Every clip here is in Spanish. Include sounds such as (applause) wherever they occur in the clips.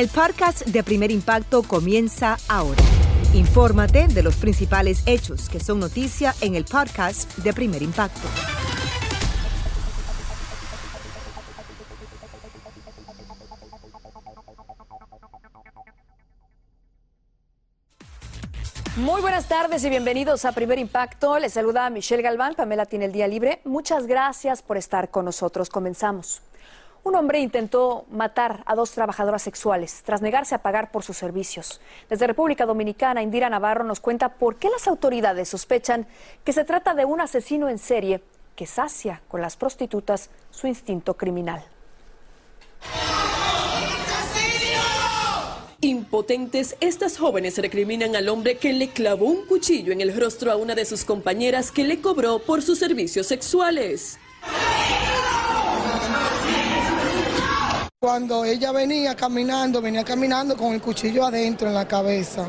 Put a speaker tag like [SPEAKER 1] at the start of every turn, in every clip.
[SPEAKER 1] El podcast de Primer Impacto comienza ahora. Infórmate de los principales hechos que son noticia en el podcast de Primer Impacto.
[SPEAKER 2] Muy buenas tardes y bienvenidos a Primer Impacto. Les saluda Michelle Galván. Pamela tiene el día libre. Muchas gracias por estar con nosotros. Comenzamos. Un hombre intentó matar a dos trabajadoras sexuales tras negarse a pagar por sus servicios. Desde República Dominicana, Indira Navarro nos cuenta por qué las autoridades sospechan que se trata de un asesino en serie que sacia con las prostitutas su instinto criminal.
[SPEAKER 3] Impotentes, estas jóvenes recriminan al hombre que le clavó un cuchillo en el rostro a una de sus compañeras que le cobró por sus servicios sexuales.
[SPEAKER 4] Cuando ella venía caminando, venía caminando con el cuchillo adentro en la cabeza,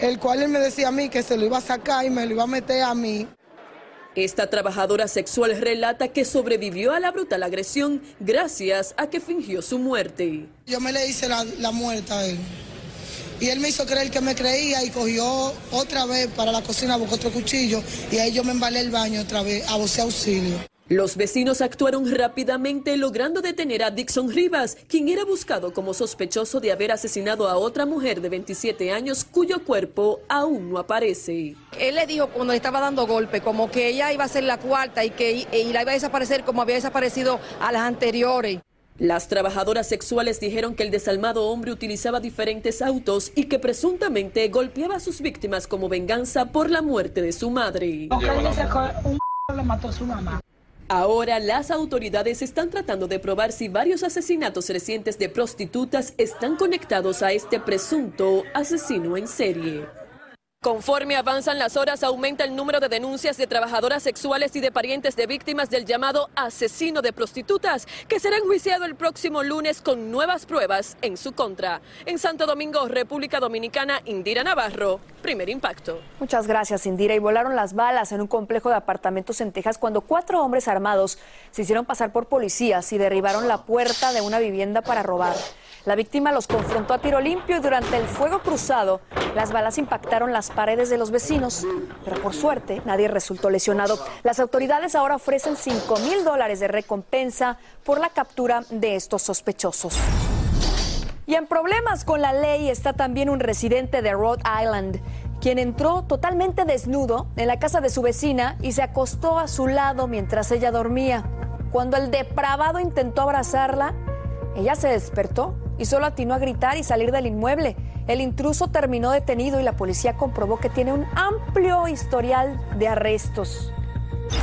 [SPEAKER 4] el cual él me decía a mí que se lo iba a sacar y me lo iba a meter a mí.
[SPEAKER 3] Esta trabajadora sexual relata que sobrevivió a la brutal agresión gracias a que fingió su muerte.
[SPEAKER 4] Yo me le hice la, la muerte a él. Y él me hizo creer que me creía y cogió otra vez para la cocina, buscó otro cuchillo y ahí yo me embalé el baño otra vez a voce auxilio.
[SPEAKER 3] Los vecinos actuaron rápidamente logrando detener a Dixon Rivas, quien era buscado como sospechoso de haber asesinado a otra mujer de 27 años cuyo cuerpo aún no aparece.
[SPEAKER 5] Él le dijo cuando le estaba dando golpe, como que ella iba a ser la cuarta y que y la iba a desaparecer como había desaparecido a las anteriores.
[SPEAKER 3] Las trabajadoras sexuales dijeron que el desalmado hombre utilizaba diferentes autos y que presuntamente golpeaba a sus víctimas como venganza por la muerte de su madre.
[SPEAKER 4] le (laughs) mató a su mamá.
[SPEAKER 3] Ahora las autoridades están tratando de probar si varios asesinatos recientes de prostitutas están conectados a este presunto asesino en serie. Conforme avanzan las horas, aumenta el número de denuncias de trabajadoras sexuales y de parientes de víctimas del llamado asesino de prostitutas, que será enjuiciado el próximo lunes con nuevas pruebas en su contra. En Santo Domingo, República Dominicana, Indira Navarro, primer impacto.
[SPEAKER 2] Muchas gracias, Indira. Y volaron las balas en un complejo de apartamentos en Texas cuando cuatro hombres armados se hicieron pasar por policías y derribaron la puerta de una vivienda para robar. La víctima los confrontó a tiro limpio y durante el fuego cruzado, las balas impactaron las paredes de los vecinos. Pero por suerte, nadie resultó lesionado. Las autoridades ahora ofrecen 5 mil dólares de recompensa por la captura de estos sospechosos. Y en problemas con la ley está también un residente de Rhode Island, quien entró totalmente desnudo en la casa de su vecina y se acostó a su lado mientras ella dormía. Cuando el depravado intentó abrazarla, ella se despertó y solo atinó a gritar y salir del inmueble. El intruso terminó detenido y la policía comprobó que tiene un amplio historial de arrestos.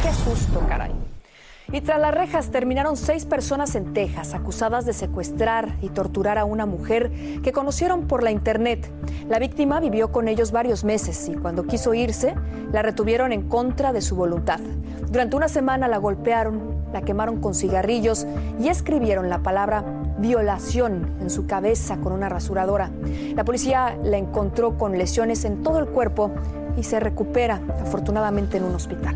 [SPEAKER 2] Qué susto, caray. Y tras las rejas terminaron seis personas en Texas acusadas de secuestrar y torturar a una mujer que conocieron por la internet. La víctima vivió con ellos varios meses y cuando quiso irse la retuvieron en contra de su voluntad. Durante una semana la golpearon, la quemaron con cigarrillos y escribieron la palabra violación en su cabeza con una rasuradora. La policía la encontró con lesiones en todo el cuerpo y se recupera afortunadamente en un hospital.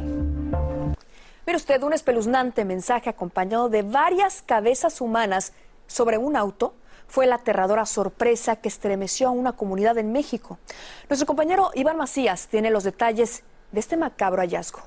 [SPEAKER 2] Mire usted un espeluznante mensaje acompañado de varias cabezas humanas sobre un auto fue la aterradora sorpresa que estremeció a una comunidad en México. Nuestro compañero Iván Macías tiene los detalles de este macabro hallazgo.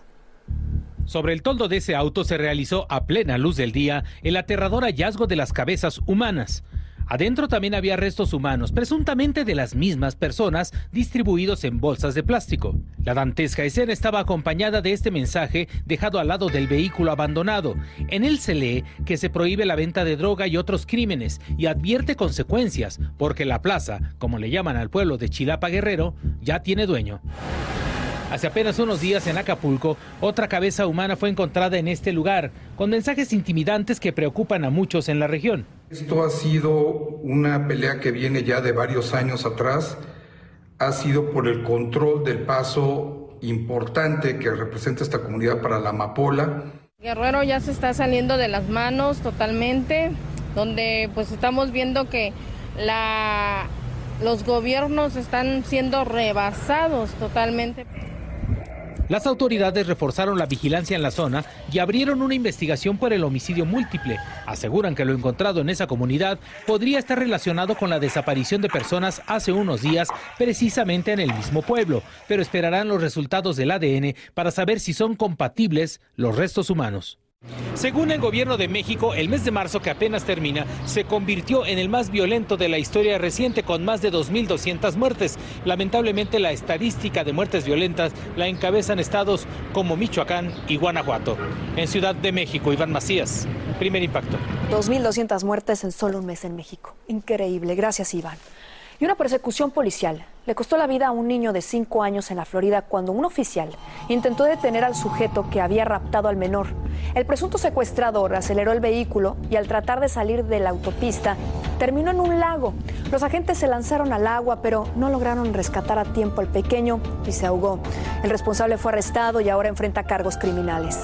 [SPEAKER 6] Sobre el toldo de ese auto se realizó a plena luz del día el aterrador hallazgo de las cabezas humanas. Adentro también había restos humanos, presuntamente de las mismas personas, distribuidos en bolsas de plástico. La dantesca escena estaba acompañada de este mensaje dejado al lado del vehículo abandonado. En él se lee que se prohíbe la venta de droga y otros crímenes y advierte consecuencias, porque la plaza, como le llaman al pueblo de Chilapa Guerrero, ya tiene dueño. Hace apenas unos días en Acapulco, otra cabeza humana fue encontrada en este lugar, con mensajes intimidantes que preocupan a muchos en la región.
[SPEAKER 7] Esto ha sido una pelea que viene ya de varios años atrás, ha sido por el control del paso importante que representa esta comunidad para la amapola.
[SPEAKER 8] Guerrero ya se está saliendo de las manos totalmente, donde pues estamos viendo que la, los gobiernos están siendo rebasados totalmente.
[SPEAKER 6] Las autoridades reforzaron la vigilancia en la zona y abrieron una investigación por el homicidio múltiple. Aseguran que lo encontrado en esa comunidad podría estar relacionado con la desaparición de personas hace unos días precisamente en el mismo pueblo, pero esperarán los resultados del ADN para saber si son compatibles los restos humanos. Según el gobierno de México, el mes de marzo que apenas termina se convirtió en el más violento de la historia reciente con más de 2.200 muertes. Lamentablemente la estadística de muertes violentas la encabezan estados como Michoacán y Guanajuato. En Ciudad de México, Iván Macías, primer impacto.
[SPEAKER 2] 2.200 muertes en solo un mes en México. Increíble. Gracias, Iván y una persecución policial le costó la vida a un niño de 5 años en la Florida cuando un oficial intentó detener al sujeto que había raptado al menor. El presunto secuestrador aceleró el vehículo y al tratar de salir de la autopista terminó en un lago. Los agentes se lanzaron al agua pero no lograron rescatar a tiempo al pequeño y se ahogó. El responsable fue arrestado y ahora enfrenta cargos criminales.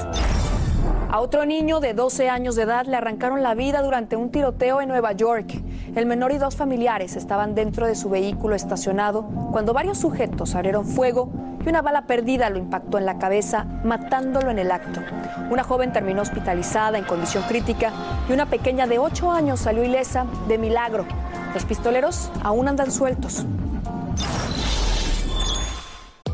[SPEAKER 2] A otro niño de 12 años de edad le arrancaron la vida durante un tiroteo en Nueva York. El menor y dos familiares estaban dentro de su vehículo estacionado cuando varios sujetos abrieron fuego y una bala perdida lo impactó en la cabeza, matándolo en el acto. Una joven terminó hospitalizada en condición crítica y una pequeña de 8 años salió ilesa de milagro. Los pistoleros aún andan sueltos.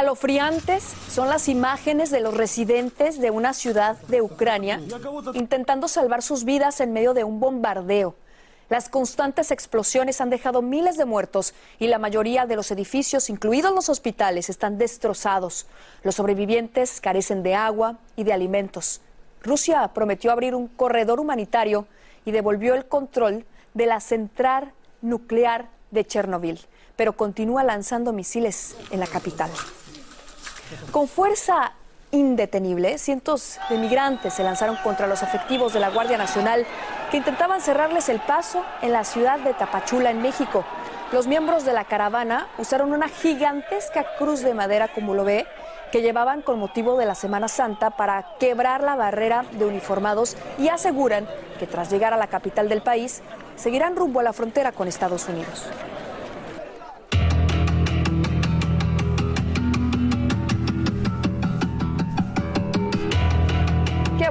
[SPEAKER 2] Escalofriantes son las imágenes de los residentes de una ciudad de Ucrania intentando salvar sus vidas en medio de un bombardeo. Las constantes explosiones han dejado miles de muertos y la mayoría de los edificios, incluidos los hospitales, están destrozados. Los sobrevivientes carecen de agua y de alimentos. Rusia prometió abrir un corredor humanitario y devolvió el control de la central nuclear de Chernobyl, pero continúa lanzando misiles en la capital. Con fuerza indetenible, cientos de migrantes se lanzaron contra los efectivos de la Guardia Nacional que intentaban cerrarles el paso en la ciudad de Tapachula, en México. Los miembros de la caravana usaron una gigantesca cruz de madera, como lo ve, que llevaban con motivo de la Semana Santa para quebrar la barrera de uniformados y aseguran que tras llegar a la capital del país seguirán rumbo a la frontera con Estados Unidos.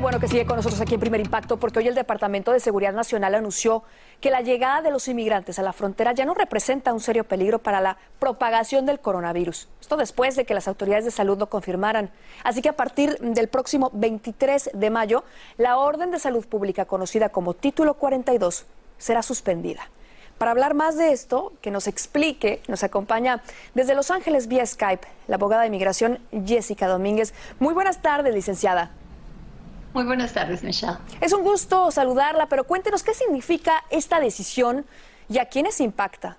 [SPEAKER 2] Bueno que sigue con nosotros aquí en Primer Impacto, porque hoy el Departamento de Seguridad Nacional anunció que la llegada de los inmigrantes a la frontera ya no representa un serio peligro para la propagación del coronavirus. Esto después de que las autoridades de salud lo confirmaran. Así que a partir del próximo 23 de mayo, la orden de salud pública conocida como Título 42 será suspendida. Para hablar más de esto, que nos explique, nos acompaña desde Los Ángeles vía Skype la abogada de inmigración Jessica Domínguez. Muy buenas tardes, licenciada.
[SPEAKER 9] Muy buenas tardes, Michelle.
[SPEAKER 2] Es un gusto saludarla, pero cuéntenos qué significa esta decisión y a quiénes impacta.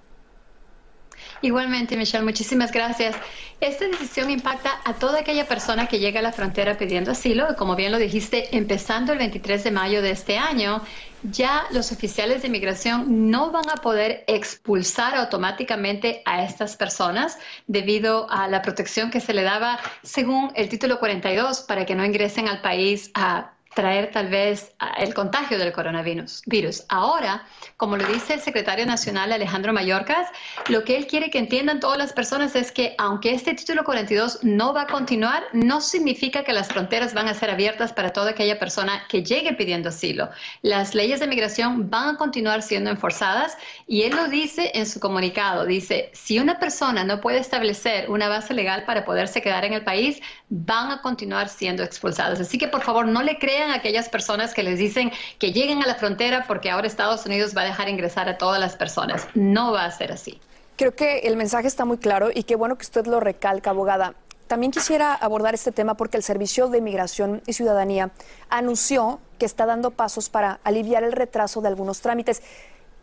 [SPEAKER 9] Igualmente, Michelle, muchísimas gracias. Esta decisión impacta a toda aquella persona que llega a la frontera pidiendo asilo. Como bien lo dijiste, empezando el 23 de mayo de este año, ya los oficiales de inmigración no van a poder expulsar automáticamente a estas personas debido a la protección que se le daba según el título 42 para que no ingresen al país a traer tal vez el contagio del coronavirus. Virus. Ahora, como lo dice el secretario nacional Alejandro Mayorkas, lo que él quiere que entiendan todas las personas es que aunque este título 42 no va a continuar, no significa que las fronteras van a ser abiertas para toda aquella persona que llegue pidiendo asilo. Las leyes de migración van a continuar siendo enforzadas y él lo dice en su comunicado. Dice, si una persona no puede establecer una base legal para poderse quedar en el país, van a continuar siendo expulsadas. Así que por favor no le crean a aquellas personas que les dicen que lleguen a la frontera porque ahora Estados Unidos va a dejar ingresar a todas las personas. No va a ser así.
[SPEAKER 2] Creo que el mensaje está muy claro y qué bueno que usted lo recalca, abogada. También quisiera abordar este tema porque el Servicio de Migración y Ciudadanía anunció que está dando pasos para aliviar el retraso de algunos trámites.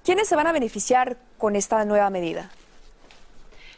[SPEAKER 2] ¿Quiénes se van a beneficiar con esta nueva medida?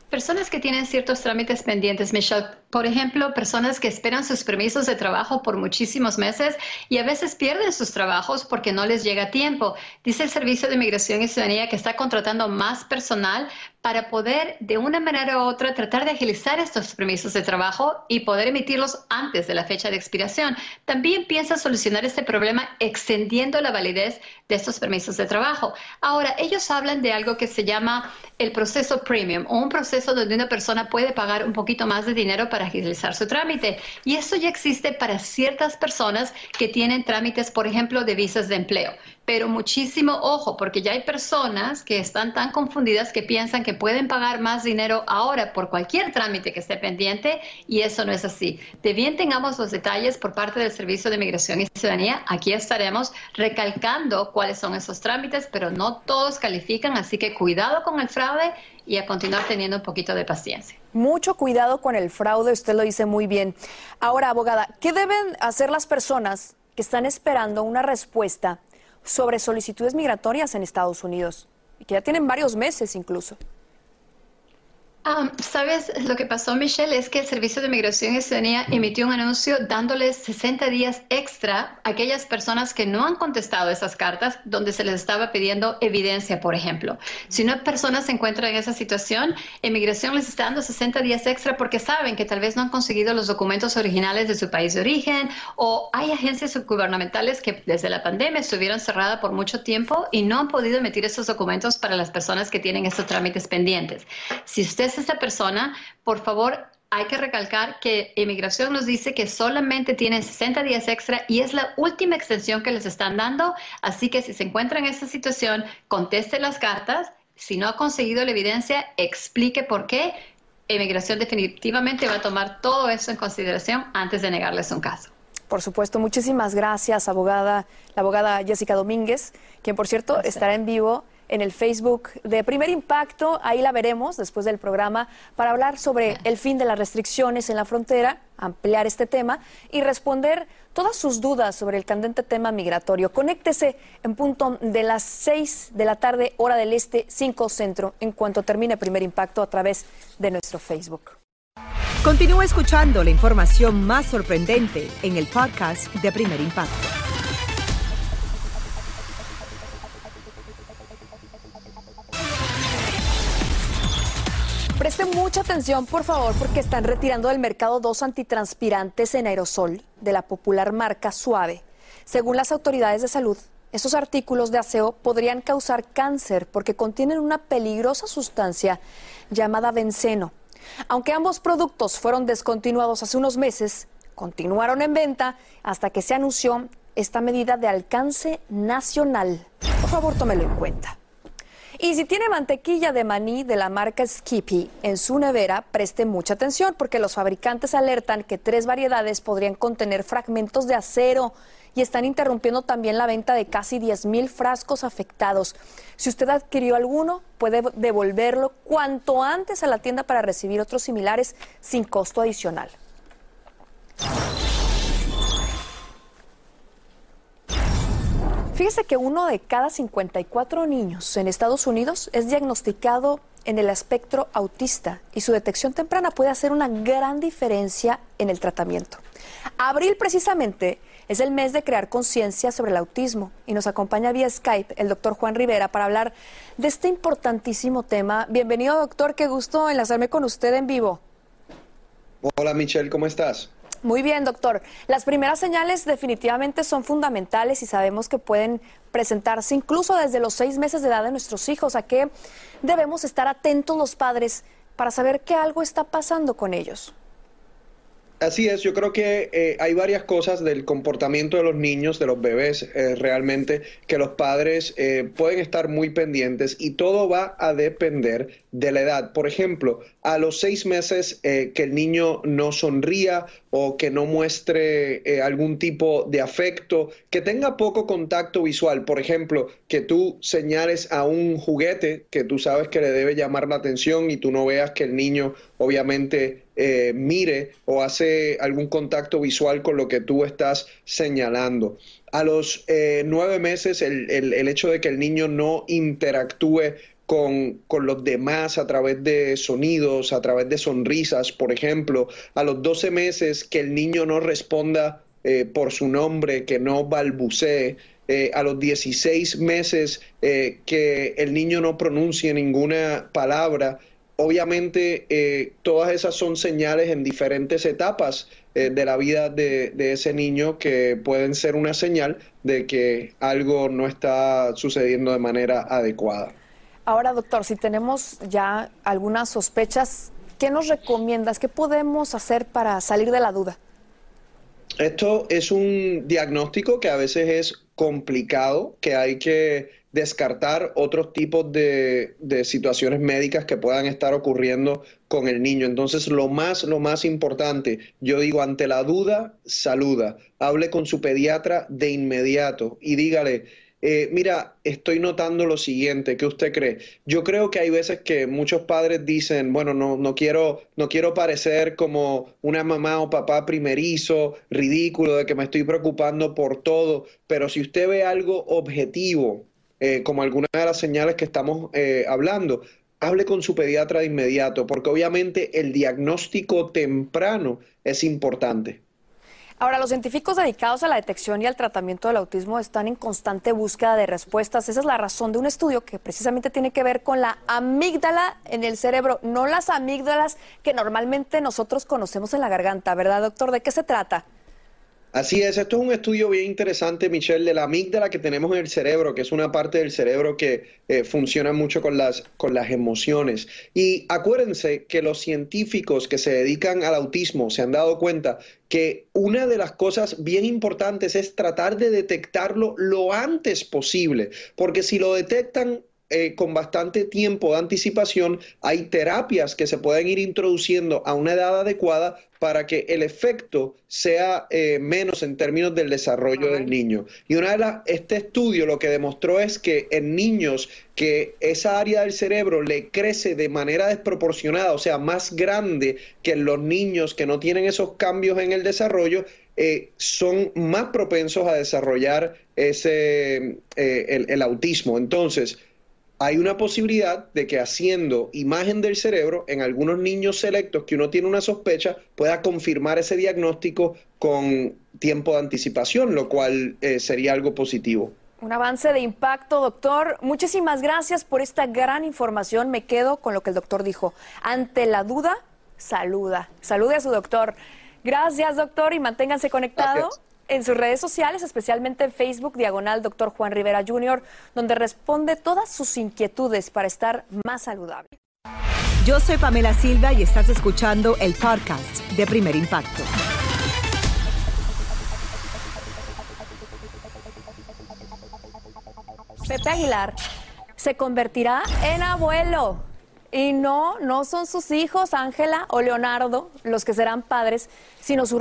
[SPEAKER 9] Personas que tienen ciertos trámites pendientes, Michelle, por ejemplo, personas que esperan sus permisos de trabajo por muchísimos meses y a veces pierden sus trabajos porque no les llega tiempo. Dice el Servicio de Migración y Ciudadanía que está contratando más personal para poder de una manera u otra tratar de agilizar estos permisos de trabajo y poder emitirlos antes de la fecha de expiración. También piensa solucionar este problema extendiendo la validez de estos permisos de trabajo. Ahora, ellos hablan de algo que se llama el proceso premium o un proceso donde una persona puede pagar un poquito más de dinero para agilizar su trámite. Y eso ya existe para ciertas personas que tienen trámites, por ejemplo, de visas de empleo pero muchísimo ojo, porque ya hay personas que están tan confundidas que piensan que pueden pagar más dinero ahora por cualquier trámite que esté pendiente y eso no es así. De bien tengamos los detalles por parte del Servicio de Migración y Ciudadanía, aquí estaremos recalcando cuáles son esos trámites, pero no todos califican, así que cuidado con el fraude y a continuar teniendo un poquito de paciencia.
[SPEAKER 2] Mucho cuidado con el fraude, usted lo dice muy bien. Ahora, abogada, ¿qué deben hacer las personas que están esperando una respuesta sobre solicitudes migratorias en Estados Unidos y que ya tienen varios meses incluso.
[SPEAKER 9] Um, Sabes, lo que pasó, Michelle, es que el Servicio de Migración y emitió un anuncio dándoles 60 días extra a aquellas personas que no han contestado esas cartas donde se les estaba pidiendo evidencia, por ejemplo. Si una persona se encuentra en esa situación, Inmigración les está dando 60 días extra porque saben que tal vez no han conseguido los documentos originales de su país de origen o hay agencias gubernamentales que desde la pandemia estuvieron cerradas por mucho tiempo y no han podido emitir esos documentos para las personas que tienen esos trámites pendientes. Si usted esta persona, por favor, hay que recalcar que inmigración nos dice que solamente tienen 60 días extra y es la última extensión que les están dando. Así que si se encuentran en esta situación, conteste las cartas. Si no ha conseguido la evidencia, explique por qué. Inmigración definitivamente va a tomar todo eso en consideración antes de negarles un caso.
[SPEAKER 2] Por supuesto, muchísimas gracias, abogada, la abogada Jessica Domínguez, quien por cierto estará en vivo en el Facebook de Primer Impacto. Ahí la veremos después del programa para hablar sobre el fin de las restricciones en la frontera, ampliar este tema y responder todas sus dudas sobre el candente tema migratorio. Conéctese en punto de las 6 de la tarde, hora del este, 5 centro, en cuanto termine Primer Impacto a través de nuestro Facebook.
[SPEAKER 1] Continúa escuchando la información más sorprendente en el podcast de Primer Impacto.
[SPEAKER 2] Preste mucha atención, por favor, porque están retirando del mercado dos antitranspirantes en aerosol de la popular marca Suave. Según las autoridades de salud, esos artículos de aseo podrían causar cáncer porque contienen una peligrosa sustancia llamada benceno. Aunque ambos productos fueron descontinuados hace unos meses, continuaron en venta hasta que se anunció esta medida de alcance nacional. Por favor, tómelo en cuenta. Y si tiene mantequilla de maní de la marca Skippy en su nevera, preste mucha atención porque los fabricantes alertan que tres variedades podrían contener fragmentos de acero y están interrumpiendo también la venta de casi 10 mil frascos afectados. Si usted adquirió alguno, puede devolverlo cuanto antes a la tienda para recibir otros similares sin costo adicional. Fíjese que uno de cada 54 niños en Estados Unidos es diagnosticado en el espectro autista y su detección temprana puede hacer una gran diferencia en el tratamiento. Abril precisamente es el mes de crear conciencia sobre el autismo y nos acompaña vía Skype el doctor Juan Rivera para hablar de este importantísimo tema. Bienvenido doctor, qué gusto enlazarme con usted en vivo.
[SPEAKER 10] Hola Michelle, ¿cómo estás?
[SPEAKER 2] Muy bien, doctor. Las primeras señales definitivamente son fundamentales y sabemos que pueden presentarse incluso desde los seis meses de edad de nuestros hijos. ¿A qué debemos estar atentos los padres para saber que algo está pasando con ellos?
[SPEAKER 10] Así es, yo creo que eh, hay varias cosas del comportamiento de los niños, de los bebés, eh, realmente, que los padres eh, pueden estar muy pendientes y todo va a depender de la edad. Por ejemplo, a los seis meses que el niño no sonría o que no muestre algún tipo de afecto, que tenga poco contacto visual, por ejemplo, que tú señales a un juguete que tú sabes que le debe llamar la atención y tú no veas que el niño obviamente eh, mire o hace algún contacto visual con lo que tú estás señalando. A los eh, nueve meses, el, hecho de que el niño no interactúe con, los demás a través de sonidos, a través de sonrisas, por ejemplo. A los doce meses, que el niño no responda eh, por su nombre, que no balbucee. a los 16 meses, que el niño no pronuncie ninguna palabra obviamente eh, todas esas son señales en diferentes etapas eh, de la vida de, ese niño que pueden ser una señal de que algo no está sucediendo de manera adecuada.
[SPEAKER 2] Ahora, doctor, si tenemos ya algunas sospechas, ¿qué nos recomiendas? ¿Qué podemos hacer para salir de la duda?
[SPEAKER 10] Esto es un diagnóstico que a veces es complicado, que hay que descartar otros tipos de, situaciones médicas que puedan estar ocurriendo con el niño. Entonces, lo más, lo más importante, yo digo, ante la duda, saluda. Hable con su pediatra de inmediato y dígale, eh, mira, estoy notando lo siguiente, ¿qué usted cree? Yo creo que hay veces que muchos padres dicen, bueno, no, no, quiero, no quiero parecer como una mamá o papá primerizo, ridículo, de que me estoy preocupando por todo, pero si usted ve algo objetivo, eh, como algunas de las señales que estamos eh, hablando, hable con su pediatra de inmediato, porque obviamente el diagnóstico temprano es importante.
[SPEAKER 2] Ahora, los científicos dedicados a la detección y al tratamiento del autismo están en constante búsqueda de respuestas. Esa es la razón de un estudio que precisamente tiene que ver con la amígdala en el cerebro, no las amígdalas que normalmente nosotros conocemos en la garganta, ¿verdad, doctor? ¿De qué se trata?
[SPEAKER 10] Así es, esto es un estudio bien interesante, Michelle, de la amígdala que tenemos en el cerebro, que es una parte del cerebro que eh, funciona mucho con las, con las emociones. Y acuérdense que los científicos que se dedican al autismo se han dado cuenta que una de las cosas bien importantes es tratar de detectarlo lo antes posible, porque si lo detectan eh, con bastante tiempo de anticipación, hay terapias que se pueden ir introduciendo a una edad adecuada para que el efecto sea eh, menos en términos del desarrollo del niño. Y una de las, este estudio lo que demostró es que en niños que esa área del cerebro le crece de manera desproporcionada, o sea, más grande que en los niños que no tienen esos cambios en el desarrollo, eh, son más propensos a desarrollar ese, el, el autismo. Entonces, hay una posibilidad de que haciendo imagen del cerebro en algunos niños selectos que uno tiene una sospecha pueda confirmar ese diagnóstico con tiempo de anticipación, lo cual eh, sería algo positivo.
[SPEAKER 2] Un avance de impacto, doctor. Muchísimas gracias por esta gran información. Me quedo con lo que el doctor dijo. Ante la duda, saluda. Salude a su doctor. Gracias, doctor, y manténganse conectados en sus redes sociales, especialmente en Facebook, diagonal Dr. Juan Rivera Jr., donde responde todas sus inquietudes para estar más saludable.
[SPEAKER 1] Yo soy Pamela Silva y estás escuchando el podcast de Primer Impacto.
[SPEAKER 2] Pepe Aguilar se convertirá en abuelo. Y no, no son sus hijos, Ángela o Leonardo, los que serán padres, sino su,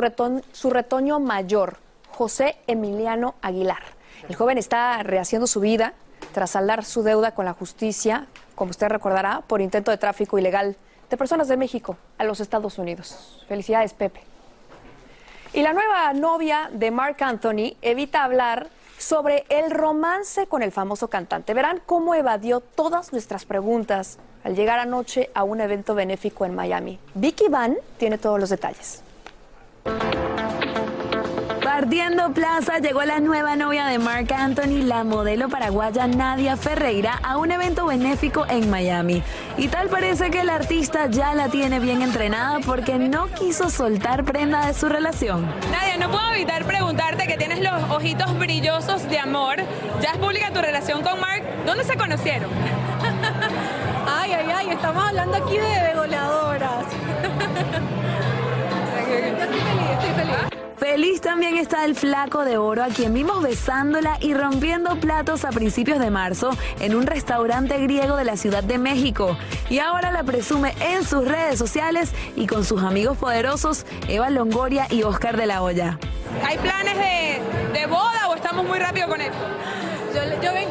[SPEAKER 2] su retoño mayor, José Emiliano Aguilar. El joven está rehaciendo su vida tras saldar su deuda con la justicia, como usted recordará, por intento de tráfico ilegal de personas de México a los Estados Unidos. Felicidades, Pepe. Y la nueva novia de Mark Anthony evita hablar sobre el romance con el famoso cantante. Verán cómo evadió todas nuestras preguntas al llegar anoche a un evento benéfico en Miami. Vicky Van tiene todos los detalles.
[SPEAKER 11] Partiendo Plaza llegó la nueva novia de Mark Anthony, la modelo paraguaya Nadia Ferreira, a un evento benéfico en Miami. Y tal parece que el artista ya la tiene bien entrenada porque no quiso soltar prenda de su relación.
[SPEAKER 12] Nadia, no puedo evitar preguntarte que tienes los ojitos brillosos de amor. Ya es pública tu relación con Mark. ¿Dónde se conocieron? (laughs)
[SPEAKER 13] ay, ay, ay, estamos hablando aquí de goleadoras. (laughs)
[SPEAKER 11] estoy feliz, estoy feliz. Feliz también está el flaco de oro a quien vimos besándola y rompiendo platos a principios de marzo en un restaurante griego de la Ciudad de México. Y ahora la presume en sus redes sociales y con sus amigos poderosos Eva Longoria y Oscar de la Hoya.
[SPEAKER 12] ¿Hay planes de, boda o estamos muy rápido con él?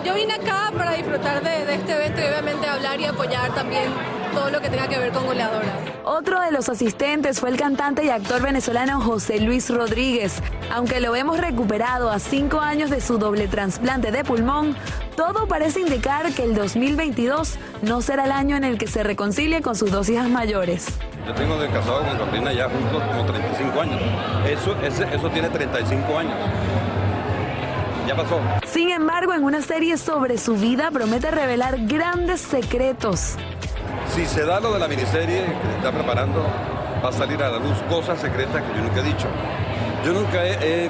[SPEAKER 13] Yo, vine acá para disfrutar de, de este evento y obviamente hablar y apoyar también todo lo que tenga que ver con goleadora.
[SPEAKER 11] Otro de los asistentes fue el cantante y actor venezolano José Luis Rodríguez. Aunque lo hemos recuperado a cinco años de su doble trasplante de pulmón, todo parece indicar que el 2022 no será el año en el que se reconcilie con sus dos hijas mayores.
[SPEAKER 14] Yo tengo de casado con Carolina ya juntos como 35 años. Eso, eso tiene 35 años. Ya pasó.
[SPEAKER 11] Sin embargo, en una serie sobre su vida promete revelar grandes secretos.
[SPEAKER 14] Si se da lo de la miniserie que se está preparando, va a salir a la luz cosas secretas que yo nunca he dicho. Yo nunca he,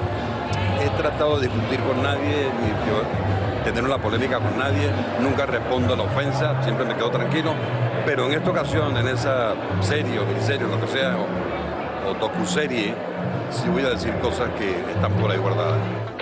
[SPEAKER 14] tratado de discutir con nadie, ni tener una polémica con nadie, nunca respondo a la ofensa, siempre me quedo tranquilo, pero en esta ocasión, en esa serie o miniserie, lo que sea, o, o docuserie, sí voy a decir cosas que están por ahí guardadas.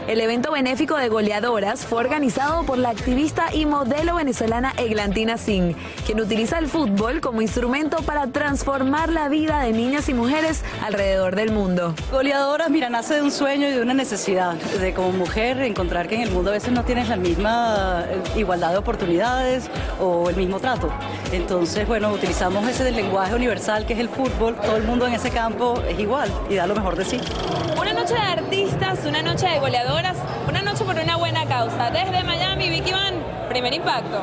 [SPEAKER 11] El evento benéfico de goleadoras fue organizado por la activista y modelo venezolana Eglantina Singh, quien utiliza el fútbol como instrumento para transformar la vida de niñas y mujeres alrededor del mundo.
[SPEAKER 15] Goleadoras, mira, nace de un sueño y de una necesidad de como mujer encontrar que en el mundo a veces no tienes la misma eh, igualdad de oportunidades o el mismo trato. Entonces, bueno, utilizamos ese lenguaje universal que es el fútbol, todo el mundo en ese campo es igual y da lo mejor de sí.
[SPEAKER 12] Una noche de artistas, una noche de goleadoras, una noche por una buena causa. Desde Miami, Vicky Van, primer impacto.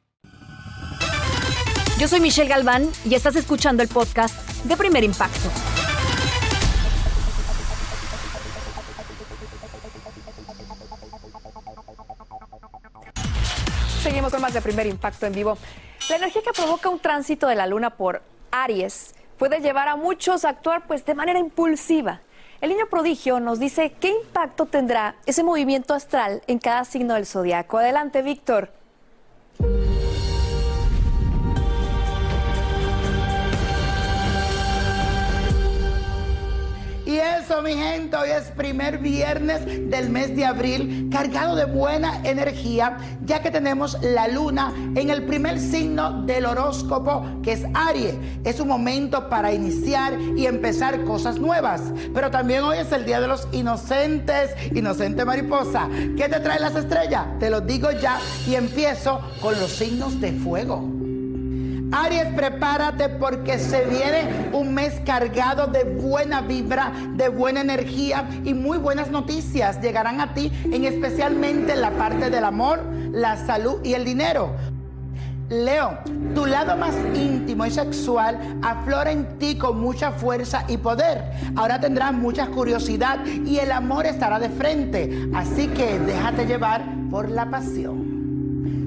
[SPEAKER 1] Yo soy Michelle Galván y estás escuchando el podcast de Primer Impacto.
[SPEAKER 2] Seguimos con más de Primer Impacto en vivo. La energía que provoca un tránsito de la luna por Aries puede llevar a muchos a actuar pues de manera impulsiva. El niño prodigio nos dice qué impacto tendrá ese movimiento astral en cada signo del zodiaco. Adelante, Víctor.
[SPEAKER 16] Y eso, mi gente, hoy es primer viernes del mes de abril, cargado de buena energía, ya que tenemos la luna en el primer signo del horóscopo, que es Aries. Es un momento para iniciar y empezar cosas nuevas. Pero también hoy es el Día de los Inocentes, inocente mariposa. ¿Qué te trae las estrellas? Te lo digo ya y empiezo con los signos de fuego. Aries, prepárate porque se viene un mes cargado de buena vibra, de buena energía y muy buenas noticias llegarán a ti, en especialmente la parte del amor, la salud y el dinero. Leo, tu lado más íntimo y sexual aflora en ti con mucha fuerza y poder. Ahora tendrás mucha curiosidad y el amor estará de frente. Así que déjate llevar por la pasión.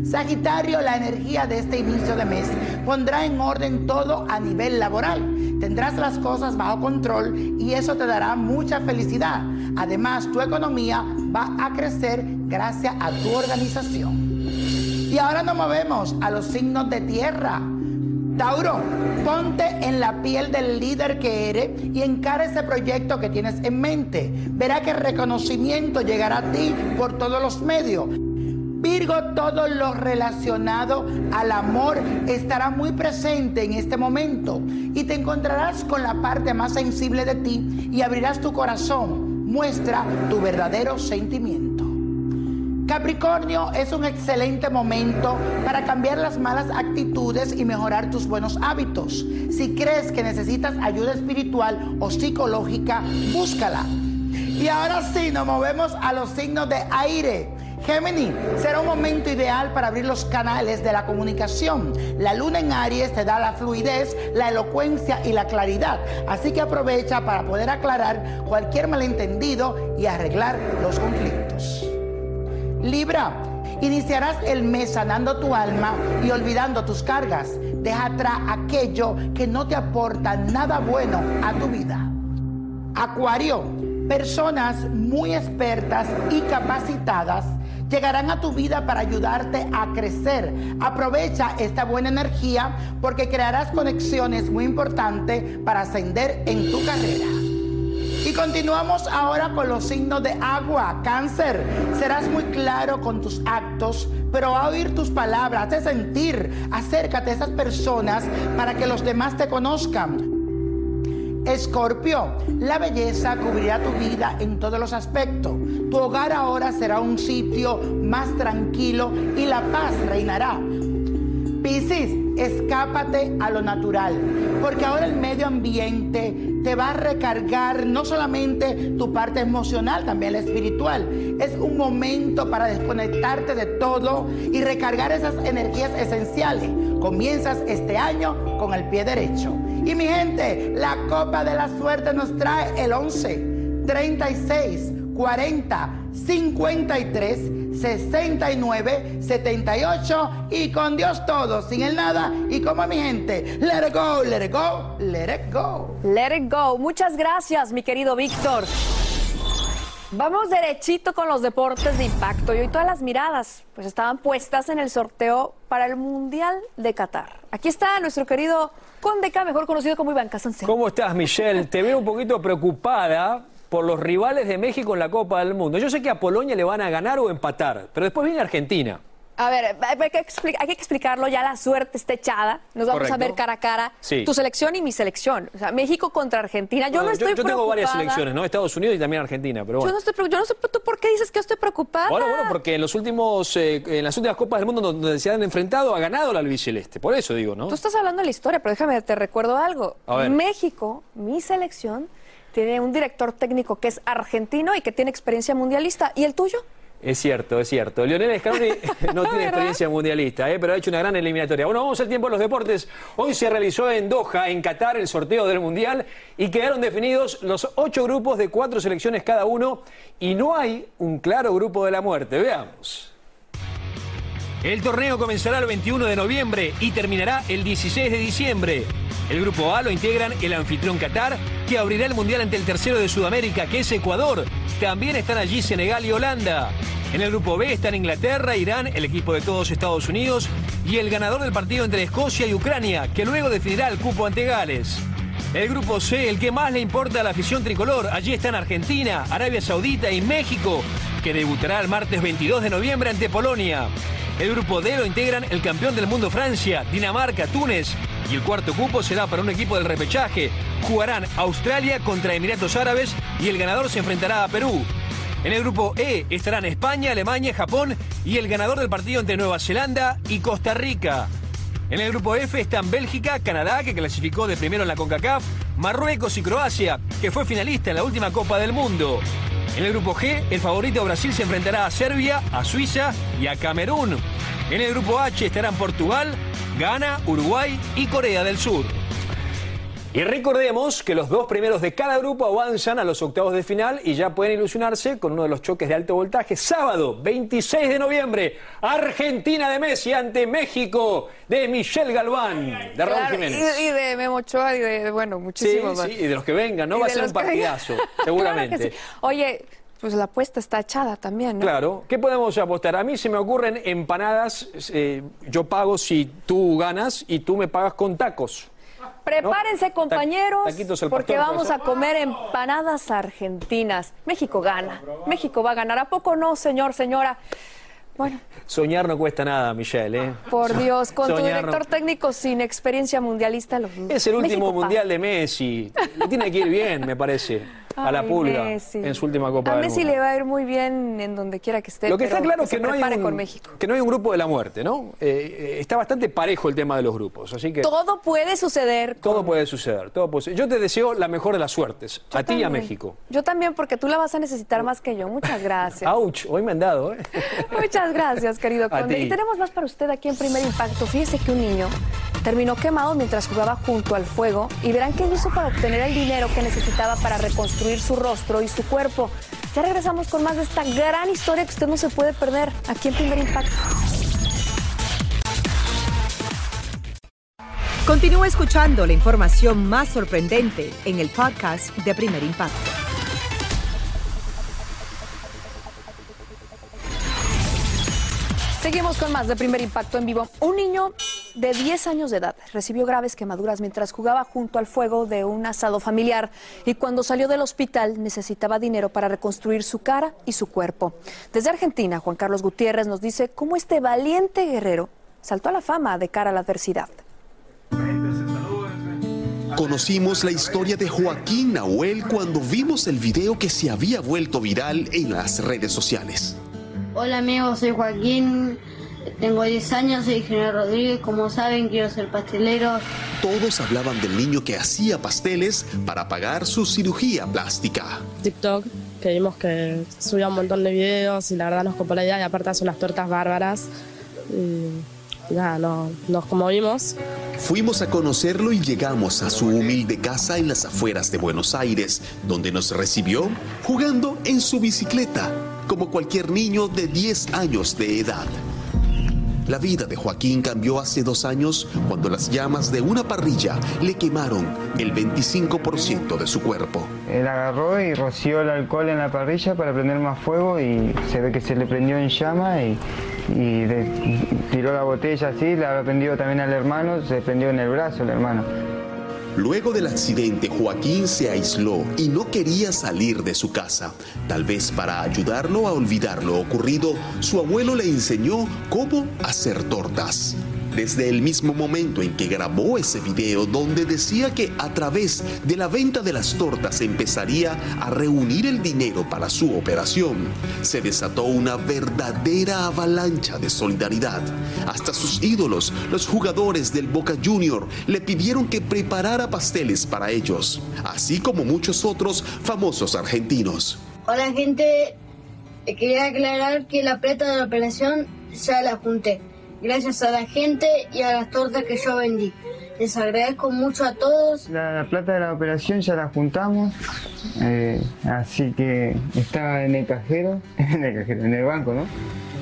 [SPEAKER 16] Sagitario, la energía de este inicio de mes pondrá en orden todo a nivel laboral. Tendrás las cosas bajo control y eso te dará mucha felicidad. Además, tu economía va a crecer gracias a tu organización. Y ahora nos movemos a los signos de tierra. Tauro, ponte en la piel del líder que eres y encara ese proyecto que tienes en mente. Verá que el reconocimiento llegará a ti por todos los medios. Virgo, todo lo relacionado al amor estará muy presente en este momento y te encontrarás con la parte más sensible de ti y abrirás tu corazón. Muestra tu verdadero sentimiento. Capricornio es un excelente momento para cambiar las malas actitudes y mejorar tus buenos hábitos. Si crees que necesitas ayuda espiritual o psicológica, búscala. Y ahora sí, nos movemos a los signos de aire. Gemini, será un momento ideal para abrir los canales de la comunicación. La luna en Aries te da la fluidez, la elocuencia y la claridad. Así que aprovecha para poder aclarar cualquier malentendido y arreglar los conflictos. Libra, iniciarás el mes sanando tu alma y olvidando tus cargas. Deja atrás aquello que no te aporta nada bueno a tu vida. Acuario, personas muy expertas y capacitadas llegarán a tu vida para ayudarte a crecer. Aprovecha esta buena energía porque crearás conexiones muy importantes para ascender en tu carrera. Y continuamos ahora con los signos de agua. Cáncer, serás muy claro con tus actos, pero a oír tus palabras, de sentir, acércate a esas personas para que los demás te conozcan. Escorpio, la belleza cubrirá tu vida en todos los aspectos. Tu hogar ahora será un sitio más tranquilo y la paz reinará. Piscis, escápate a lo natural, porque ahora el medio ambiente te va a recargar no solamente tu parte emocional, también la espiritual. Es un momento para desconectarte de todo y recargar esas energías esenciales. Comienzas este año con el pie derecho. Y mi gente, la copa de la suerte nos trae el 11, 36, 40, 53, 69, 78 y con Dios todo, sin el nada y como mi gente. Let it go, let it go, let it go.
[SPEAKER 2] Let it go. Muchas gracias, mi querido Víctor. Vamos derechito con los deportes de impacto y hoy todas las miradas pues estaban puestas en el sorteo para el Mundial de Qatar. Aquí está nuestro querido Condeca, mejor conocido como Iván Casancén.
[SPEAKER 17] ¿Cómo estás, Michelle? Te veo un poquito preocupada por los rivales de México en la Copa del Mundo. Yo sé que a Polonia le van a ganar o empatar, pero después viene Argentina.
[SPEAKER 2] A ver, hay que, hay que explicarlo, ya la suerte está echada. Nos vamos a ver cara a cara.
[SPEAKER 17] Sí.
[SPEAKER 2] Tu selección y mi selección. O sea, México contra Argentina. Yo no, estoy
[SPEAKER 17] yo, yo tengo varias selecciones, ¿no? Estados Unidos y también Argentina, pero
[SPEAKER 2] Yo
[SPEAKER 17] bueno.
[SPEAKER 2] no estoy, yo no sé, ¿tú por qué dices que yo estoy preocupada?
[SPEAKER 17] Bueno, bueno, porque en los últimos, eh, en las últimas Copas del Mundo donde se han enfrentado ha ganado la albiceleste. Por eso digo, ¿no?
[SPEAKER 2] Tú estás hablando de la historia, pero déjame, te recuerdo algo.
[SPEAKER 17] A ver.
[SPEAKER 2] México, mi selección, tiene un director técnico que es argentino y que tiene experiencia mundialista. ¿Y el tuyo?
[SPEAKER 17] Es cierto, es cierto. Lionel Scaloni (laughs) no tiene experiencia mundialista, ¿eh? pero ha hecho una gran eliminatoria. Bueno, vamos al tiempo de los deportes. Hoy se realizó en Doha, en Qatar, el sorteo del Mundial y quedaron definidos los ocho grupos de cuatro selecciones cada uno y no hay un claro grupo de la muerte. Veamos. El torneo comenzará el 21 de noviembre y terminará el 16 de diciembre. El grupo A lo integran el anfitrión Qatar, que abrirá el Mundial ante el tercero de Sudamérica, que es Ecuador. También están allí Senegal y Holanda. En el grupo B están Inglaterra, Irán, el equipo de todos Estados Unidos y el ganador del partido entre Escocia y Ucrania, que luego definirá el cupo ante Gales. El grupo C, el que más le importa a la afición tricolor, allí están Argentina, Arabia Saudita y México, que debutará el martes 22 de noviembre ante Polonia. El grupo D lo integran el campeón del mundo Francia, Dinamarca, Túnez y el cuarto cupo será para un equipo del repechaje. Jugarán Australia contra Emiratos Árabes y el ganador se enfrentará a Perú. En el grupo E estarán España, Alemania, Japón y el ganador del partido entre Nueva Zelanda y Costa Rica. En el grupo F están Bélgica, Canadá, que clasificó de primero en la CONCACAF, Marruecos y Croacia, que fue finalista en la última Copa del Mundo. En el grupo G, el favorito Brasil se enfrentará a Serbia, a Suiza y a Camerún. En el grupo H estarán Portugal, Ghana, Uruguay y Corea del Sur. Y recordemos que los dos primeros de cada grupo avanzan a los octavos de final y ya pueden ilusionarse con uno de los choques de alto voltaje. Sábado, 26 de noviembre, Argentina de Messi ante México de Michelle Galván, de Raúl
[SPEAKER 2] Claro,
[SPEAKER 17] Jiménez.
[SPEAKER 2] y, y de Memo Ochoa y de, bueno, muchísimos más.
[SPEAKER 17] sí, y de los que vengan, ¿no? Va a ser un partidazo, (laughs) seguramente.
[SPEAKER 2] sí. Oye, pues la apuesta está echada también, ¿no?
[SPEAKER 17] Claro, ¿qué podemos apostar? A mí se me ocurren empanadas, eh, yo pago si tú ganas y tú me pagas con tacos.
[SPEAKER 2] Prepárense, compañeros, porque vamos
[SPEAKER 17] ¿puede
[SPEAKER 2] a comer empanadas argentinas. México gana. México va a ganar. ¿A poco no, señor, señora? Bueno,
[SPEAKER 17] Soñar no cuesta nada, Michelle, ¿eh?
[SPEAKER 2] por (laughs) Dios, con tu
[SPEAKER 17] no-
[SPEAKER 2] director técnico sin experiencia mundialista. Lo...
[SPEAKER 17] Es el último
[SPEAKER 2] México
[SPEAKER 17] mundial de Messi. Le tiene que ir bien, me parece. A la pulga
[SPEAKER 2] Messi.
[SPEAKER 17] en su última Copa
[SPEAKER 2] A
[SPEAKER 17] del
[SPEAKER 2] Messi
[SPEAKER 17] Mundo.
[SPEAKER 2] le va a ir muy bien en donde quiera que esté.
[SPEAKER 17] Lo que está claro
[SPEAKER 2] que
[SPEAKER 17] es que no, hay un,
[SPEAKER 2] con México.
[SPEAKER 17] que no hay un grupo de la muerte, ¿no? Eh, está bastante parejo el tema de los grupos, así que
[SPEAKER 2] Todo puede suceder.
[SPEAKER 17] todo puede suceder. Todo puede. Yo te deseo la mejor de las suertes, a ti y a. México.
[SPEAKER 2] Yo también, porque tú la vas a necesitar más que yo. Muchas gracias.
[SPEAKER 17] Auch, hoy me han dado, ¿eh?
[SPEAKER 2] Muchas gracias, querido (laughs) Conde. Y tenemos más para usted aquí en Primer Impacto. Fíjese que un niño terminó quemado mientras jugaba junto al fuego y verán qué hizo para obtener el dinero que necesitaba para reconstruir su rostro y su cuerpo. Ya regresamos con más de esta gran historia que usted no se puede perder aquí en Primer Impacto.
[SPEAKER 1] Continúa escuchando la información más sorprendente en el podcast de Primer Impacto.
[SPEAKER 2] Con más de Primer Impacto en vivo. Un niño de 10 años de edad recibió graves quemaduras mientras jugaba junto al fuego de un asado familiar y cuando salió del hospital necesitaba dinero para reconstruir su cara y su cuerpo. Desde Argentina, Juan Carlos Gutiérrez nos dice cómo este valiente guerrero saltó a la fama de cara a la adversidad.
[SPEAKER 18] Conocimos la historia de Joaquín Nahuel cuando vimos el video que se había vuelto viral en las redes sociales.
[SPEAKER 19] Hola amigos, soy Joaquín.
[SPEAKER 20] Tengo 10 años, soy ingeniero Rodríguez, como saben quiero ser pastelero.
[SPEAKER 18] Todos hablaban del niño que hacía pasteles para pagar su cirugía plástica.
[SPEAKER 19] TikTok, que vimos que subía un montón de videos y la verdad nos copó la idea y aparte hace unas tortas bárbaras. Y nada, no, nos conmovimos.
[SPEAKER 18] Fuimos a conocerlo y llegamos a su humilde casa en las afueras de Buenos Aires, donde nos recibió jugando en su bicicleta, como cualquier niño de 10 años de edad. La vida de Joaquín cambió hace dos años cuando las llamas de una parrilla le quemaron el 25% de su cuerpo.
[SPEAKER 21] Él agarró y roció el alcohol en la parrilla para prender más fuego y se ve que se le prendió en llama y, tiró la botella así, le había prendido también al hermano, se prendió en el brazo el hermano.
[SPEAKER 18] Luego del accidente, Joaquín se aisló y no quería salir de su casa. Tal vez para ayudarlo a olvidar lo ocurrido, su abuelo le enseñó cómo hacer tortas. Desde el mismo momento en que grabó ese video donde decía que a través de la venta de las tortas empezaría a reunir el dinero para su operación, se desató una verdadera avalancha de solidaridad. Hasta sus ídolos, los jugadores del Boca Junior, le pidieron que preparara pasteles para ellos, así como muchos otros famosos argentinos.
[SPEAKER 20] Hola gente, quería aclarar que la plata de la operación ya la junté. Gracias a la gente y a las tortas que yo vendí. Les agradezco mucho a todos.
[SPEAKER 21] La, la plata de la operación ya la juntamos, eh, así que está en el cajero, (laughs) en el cajero, en el banco, ¿no?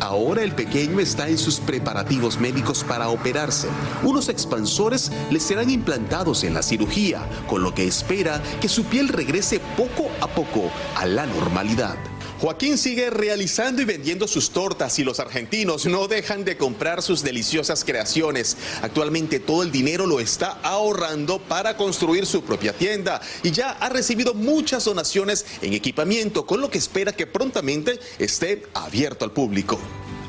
[SPEAKER 18] Ahora el pequeño está en sus preparativos médicos para operarse. Unos expansores le serán implantados en la cirugía, con lo que espera que su piel regrese poco a poco a la normalidad. Joaquín sigue realizando y vendiendo sus tortas y los argentinos no dejan de comprar sus deliciosas creaciones. Actualmente todo el dinero lo está ahorrando para construir su propia tienda y ya ha recibido muchas donaciones en equipamiento, con lo que espera que prontamente esté abierto al público.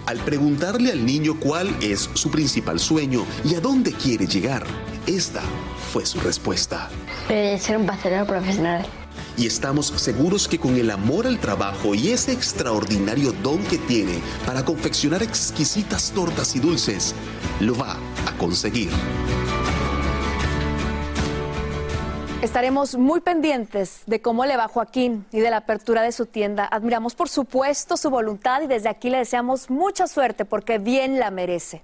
[SPEAKER 18] Al preguntarle al niño cuál es su principal sueño y a dónde quiere llegar, esta fue su respuesta.
[SPEAKER 20] Eh, ser un pastelero profesional.
[SPEAKER 18] Y estamos seguros que con el amor al trabajo y ese extraordinario don que tiene para confeccionar exquisitas tortas y dulces, lo va a conseguir.
[SPEAKER 2] Estaremos muy pendientes de cómo le va Joaquín y de la apertura de su tienda. Admiramos, por supuesto, su voluntad y desde aquí le deseamos mucha suerte porque bien la merece.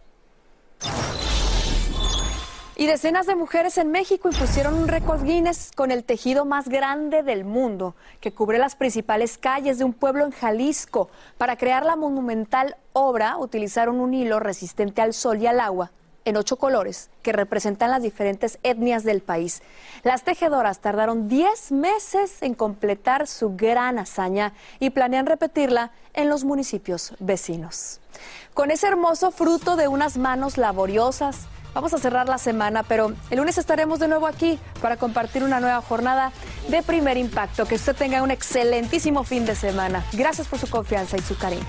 [SPEAKER 2] Y decenas de mujeres en México impusieron un récord Guinness con el tejido más grande del mundo, que cubre las principales calles de un pueblo en Jalisco. Para crear la monumental obra, utilizaron un hilo resistente al sol y al agua en ocho colores que representan las diferentes etnias del país. Las tejedoras tardaron 10 meses en completar su gran hazaña y planean repetirla en los municipios vecinos. Con ese hermoso fruto de unas manos laboriosas, vamos a cerrar la semana, pero el lunes estaremos de nuevo aquí para compartir una nueva jornada de primer impacto. Que usted tenga un excelentísimo fin de semana. Gracias por su confianza y su cariño.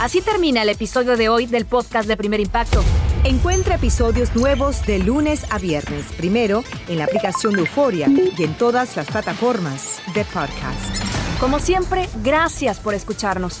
[SPEAKER 1] Así termina el episodio de hoy del podcast de Primer Impacto. Encuentra episodios nuevos de lunes a viernes, primero en la aplicación de Euforia y en todas las plataformas de podcast.
[SPEAKER 2] Como siempre, gracias por escucharnos.